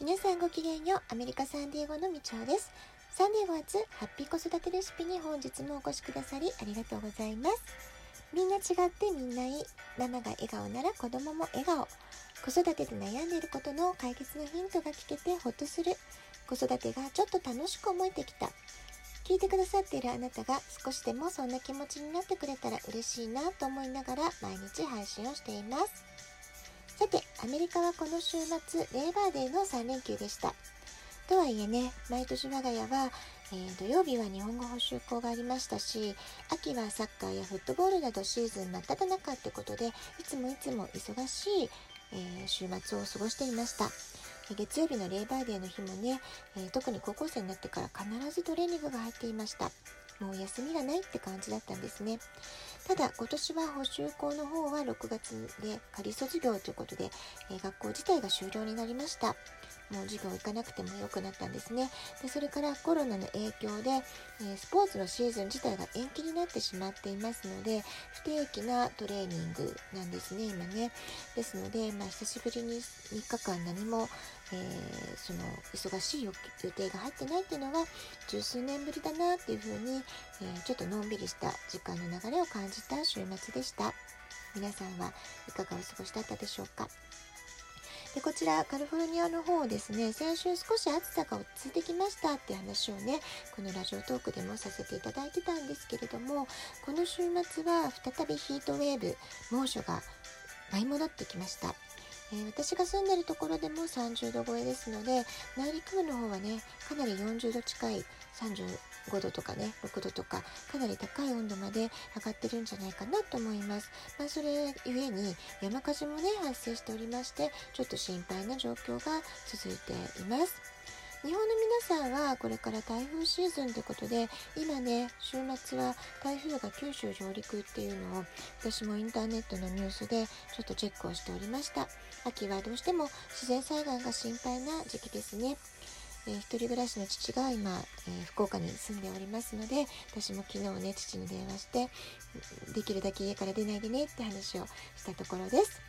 皆さんごきげんようアメリカサンディエゴのみちおです。サンディエゴ初ハッピー子育てレシピに本日もお越しくださりありがとうございます。みんな違ってみんないいママが笑顔なら子供も笑顔。子育てで悩んでいることの解決のヒントが聞けてほっとする。子育てがちょっと楽しく思えてきた。聞いてくださっているあなたが少しでもそんな気持ちになってくれたら嬉しいなと思いながら毎日配信をしています。さて、アメリカはこの週末、レーバーデーの3連休でした。とはいえね、毎年我が家は、えー、土曜日は日本語補習校がありましたし、秋はサッカーやフットボールなどシーズン真っ只中ってことで、いつもいつも忙しい、えー、週末を過ごしていました。月曜日のレーバーデーの日もね、えー、特に高校生になってから必ずトレーニングが入っていました。もう休みがないって感じだったんですね。ただ今年は補修校の方は6月で仮卒業ということで、え、学校自体が終了になりました。もう授業行かなくても良くなったんですね。でそれからコロナの影響で、え、スポーツのシーズン自体が延期になってしまっていますので不定期なトレーニングなんですね今ね。ですので、まあ、久しぶりに3日間何も、えー、その忙しい予定が入ってないっていうのは十数年ぶりだなっていうふうに、えー、ちょっとのんびりした時間の流れを感じた週末でした。皆さんはいかがお過ごしだったでしょうか？でこちらカリフォルニアの方ですね先週少し暑さが落ち着いてきましたって話をねこのラジオトークでもさせていただいてたんですけれどもこの週末は再びヒートウェーブ猛暑が舞い戻ってきました。えー、私が住んでるところでも30度超えですので内陸部の方はねかなり40度近い5度とかね6度とかかなり高い温度まで上がってるんじゃないかなと思います。まあ、それゆえに山火事もね発生しておりましてちょっと心配な状況が続いています。日本の皆さんはこれから台風シーズンということで今ね週末は台風が九州上陸っていうのを私もインターネットのニュースでちょっとチェックをしておりました秋はどうしても自然災害が心配な時期ですねえー、一人暮らしの父が今、えー、福岡に住んでおりますので私も昨日ね父に電話してできるだけ家から出ないでねって話をしたところです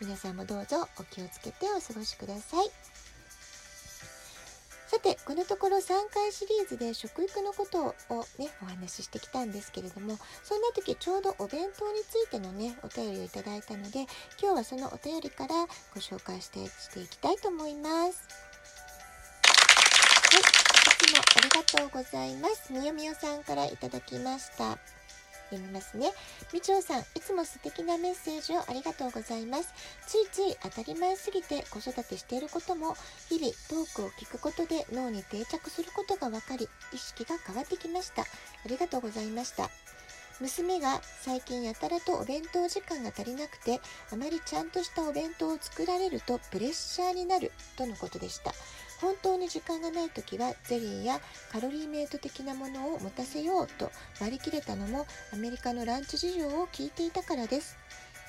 皆さんもどうぞお気をつけてお過ごしくださいさてこのところ3回シリーズで食育のことをねお話ししてきたんですけれどもそんな時ちょうどお弁当についてのねお便りをいただいたので今日はそのお便りからご紹介してしていきたいと思います。とうございます。みよみよさんからいただきました。読みますね。みちおさん、いつも素敵なメッセージをありがとうございます。ついつい当たり前すぎて子育てしていることも、日々トークを聞くことで脳に定着することが分かり、意識が変わってきました。ありがとうございました。娘が最近やたらとお弁当時間が足りなくてあまりちゃんとしたお弁当を作られるとプレッシャーになるとのことでした本当に時間がない時はゼリーやカロリーメイト的なものを持たせようと割り切れたのもアメリカのランチ事情を聞いていたからです。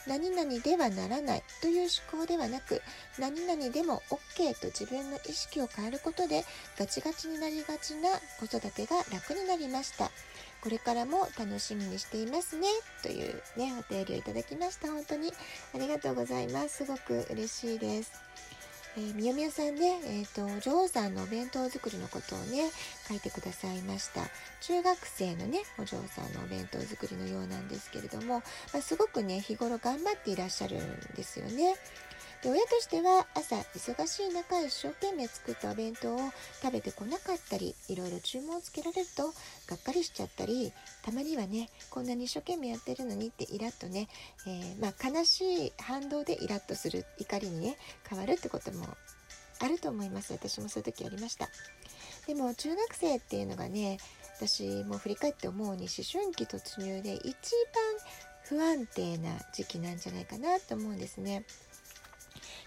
何々ではならないという思考ではなく何々でも OK と自分の意識を変えることでガチガチになりがちな子育てが楽になりました。これからも楽しみにしていますねというねお便りをいただきました。本当にありがとうございます。すごく嬉しいです。え、みよみよさんね、えっ、ー、と、女王さんのお弁当作りのことをね、書いてくださいました。中学生のね、お嬢さんのお弁当作りのようなんですけれども、まあ、すごくね、日頃頑張っていらっしゃるんですよね。で親としては朝忙しい中一生懸命作ったお弁当を食べてこなかったりいろいろ注文をつけられるとがっかりしちゃったりたまにはねこんなに一生懸命やってるのにってイラッとね、えー、まあ、悲しい反動でイラッとする怒りにね変わるってこともあると思います私もそういう時ありましたでも中学生っていうのがね私も振り返って思うに思春期突入で一番不安定な時期なんじゃないかなと思うんですね。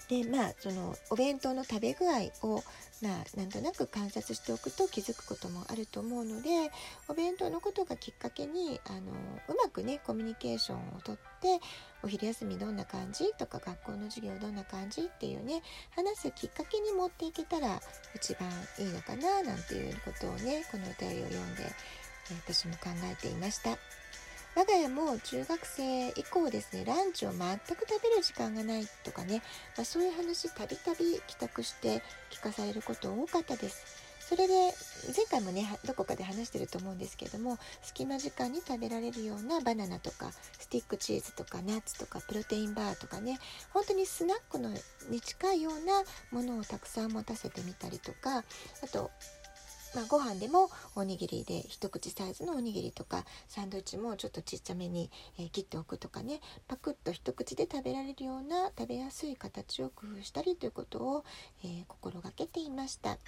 でまあそのお弁当の食べ具合をまあなんとなく観察しておくと気づくこともあると思うのでお弁当のことがきっかけにあのうまくねコミュニケーションをとってお昼休みどんな感じとか学校の授業どんな感じっていうね話すきっかけに持っていけたら一番いいのかななんていうことをねこのお便りを読んで私も考えていました。我が家も中学生以降ですねランチを全く食べる時間がないとかね、まあ、そういう話たびたび帰宅して聞かされること多かったです。それで前回もねどこかで話してると思うんですけれども隙間時間に食べられるようなバナナとかスティックチーズとかナッツとかプロテインバーとかね本当にスナックのに近いようなものをたくさん持たせてみたりとかあとまあ、ご飯でもおにぎりで一口サイズのおにぎりとかサンドイッチもちょっとちっちゃめに、えー、切っておくとかねパクッと一口で食べられるような食べやすい形を工夫したりということを、えー、心がけていました。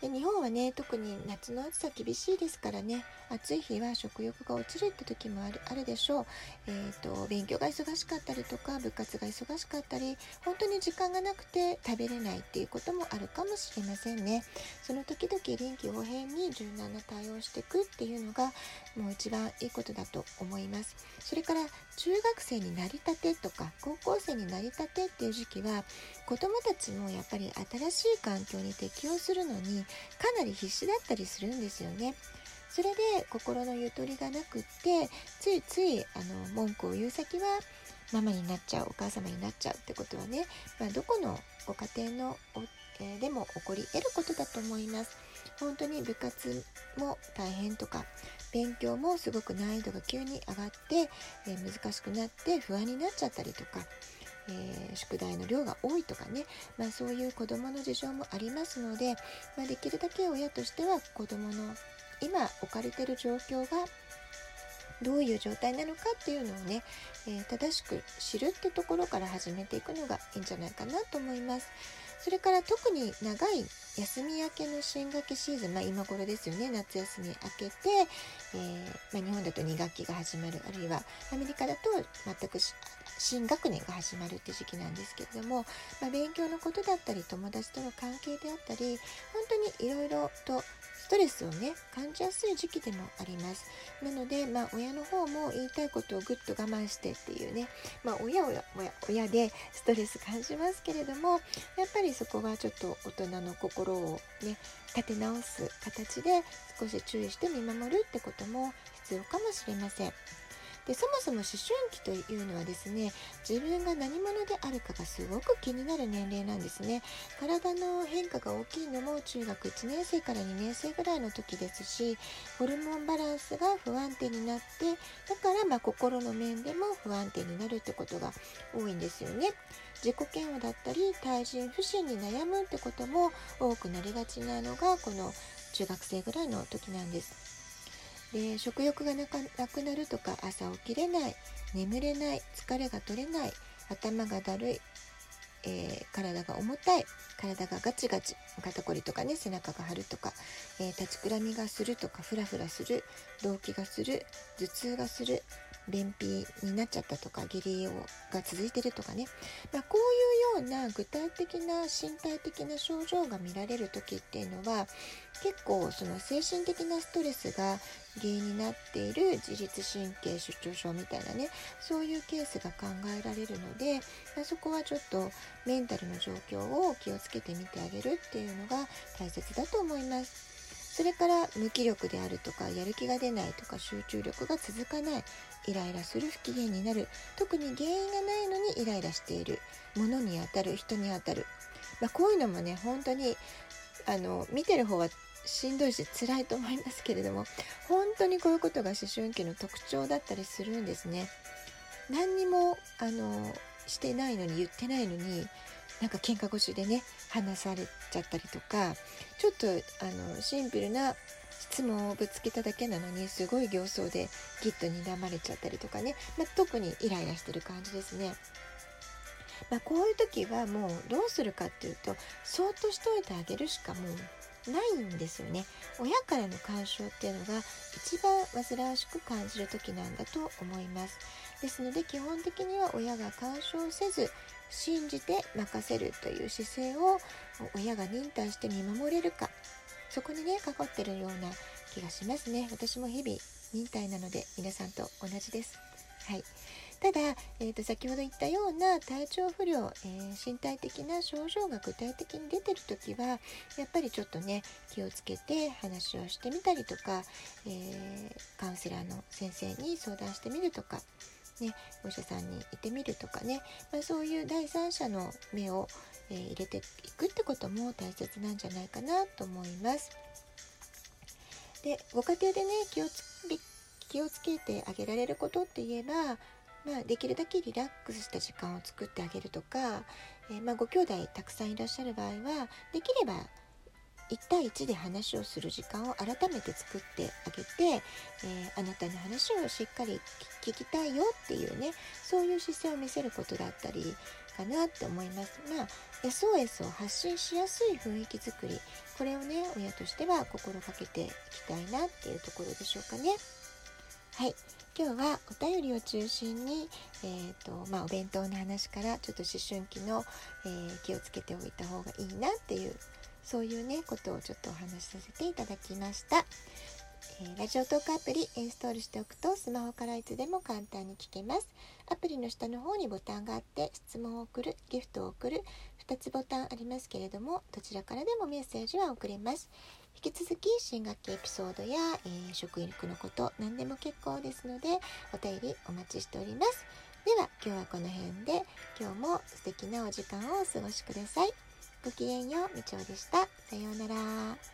で日本はね特に夏の暑さ厳しいですからね暑い日は食欲が落ちるって時もあるあるでしょう、えーと、勉強が忙しかったりとか部活が忙しかったり本当に時間がなくて食べれないっていうこともあるかもしれませんね。その時々臨機応変に柔軟な対応していくっていうのがもう一番いいことだと思います。それから中学生になりたてとか高校生になりたてっていう時期は子どもたちもやっぱり新しい環境に適応するのにかなり必死だったりするんですよね。それで心のゆとりがなくってついついあの文句を言う先はママになっちゃうお母様になっちゃうってことはね、まあ、どこのご家庭のえ、でも起こり得ることだと思います。本当に部活も大変とか勉強もすごく難易度が急に上がって、えー、難しくなって不安になっちゃったりとかえー、宿題の量が多いとかね、まあ、そういう子どもの事情もありますので、まあ、できるだけ親としては子どもの今置かれてる状況がどういう状態なのかっていうのをね、えー、正しく知るってところから始めていくのがいいんじゃないかなと思います。それから特に長い休み明けの新学期シーズン、まあ、今頃ですよね。夏休み明けて、えー、まあ、日本だと2学期が始まる。あるいはアメリカだと全く新学年が始まるって時期なんですけれども、まあ、勉強のことだったり友達との関係であったり本当にいろいろとトレスをね感じやすい時期でもありますなのでまあ親の方も言いたいことをぐっと我慢してっていうねまあ親親親親でストレス感じますけれどもやっぱりそこはちょっと大人の心をね立て直す形で少し注意して見守るってことも必要かもしれません。でそもそも思春期というのはですね自分が何者であるかがすごく気になる年齢なんですね。体の変化が大きいのも中学1年生から2年生ぐらいの時ですしホルモンバランスが不安定になってだからま心の面でも不安定になるってことが多いんですよね。自己嫌悪だったり対人不信に悩むってことも多くなりがちなのがこの中学生ぐらいの時なんです。で食欲がなくなるとか朝起きれない眠れない疲れが取れない頭がだるい、えー、体が重たい体がガチガチ肩こりとかね背中が張るとか、えー、立ちくらみがするとかフラフラする動悸がする頭痛がする便秘になっちゃったとか下痢が続いてるとかね、まあ、こういうような具体的な身体的な症状が見られる時っていうのは結構その精神的なストレスが原因になっている自律神経失調症みたいなねそういうケースが考えられるので、まあ、そこはちょっとメンタルの状況を気をつけてみてあげるっていうのが大切だと思います。それから無気力であるとかやる気が出ないとか集中力が続かないイライラする不機嫌になる。特に原因がないのにイライラしている。ものに当たる人に当たる、まあ、こういうのもね本当にあの見てる方はしんどいし辛いと思いますけれども本当にこういうことが思春期の特徴だったりするんですね。何にもあのしてないのに言ってないのになんか喧嘩腰でね話されちゃったりとかちょっとあのシンプルな質問をぶつけただけなのにすごい形相でギッと睨まれちゃったりとかね、まあ、特にイライラしてる感じですね。まあ、こういう時はもうどうするかっていうとそっとしといてあげるしかもうないんですよね。親からの干渉っていうのが一番煩わしく感じる時なんだと思います。ですので基本的には親が干渉せず信じて任せるという姿勢を親が忍耐して見守れるか。そこにねかかってるような気がしますね私も日々忍耐なので皆さんと同じですはいただ、えー、と先ほど言ったような体調不良、えー、身体的な症状が具体的に出てる時はやっぱりちょっとね気をつけて話をしてみたりとか、えー、カウンセラーの先生に相談してみるとか。ね、お医者さんに行ってみるとかね、まあ、そういう第三者の目を、えー、入れていくってことも大切なんじゃないかなと思います。でご家庭でね気をつ気をつけてあげられることって言えば、まあ、できるだけリラックスした時間を作ってあげるとか、えー、まあ、ご兄弟たくさんいらっしゃる場合はできれば1対1で話をする時間を改めて作ってあげて、えー、あなたの話をしっかり聞きたいよっていうねそういう姿勢を見せることだったりかなって思います。まあ SOS を発信しやすい雰囲気づくりこれをね親としては心がけていきたいなっていうところでしょうかね。はい今日はお便りを中心に、えーとまあ、お弁当の話からちょっと思春期の、えー、気をつけておいた方がいいなっていうそういうねことをちょっとお話しさせていただきました。えー、ラジオトークアプリインストールしておくとスマホからいつでも簡単に聞けます。アプリの下の方にボタンがあって質問を送る、ギフトを送る2つボタンありますけれどもどちらからでもメッセージは送れます。引き続き新学期エピソードや、えー、食育のこと何でも結構ですのでお便りお待ちしております。では今日はこの辺で今日も素敵なお時間をお過ごしください。ごきげんよう、みちおでした。さようなら。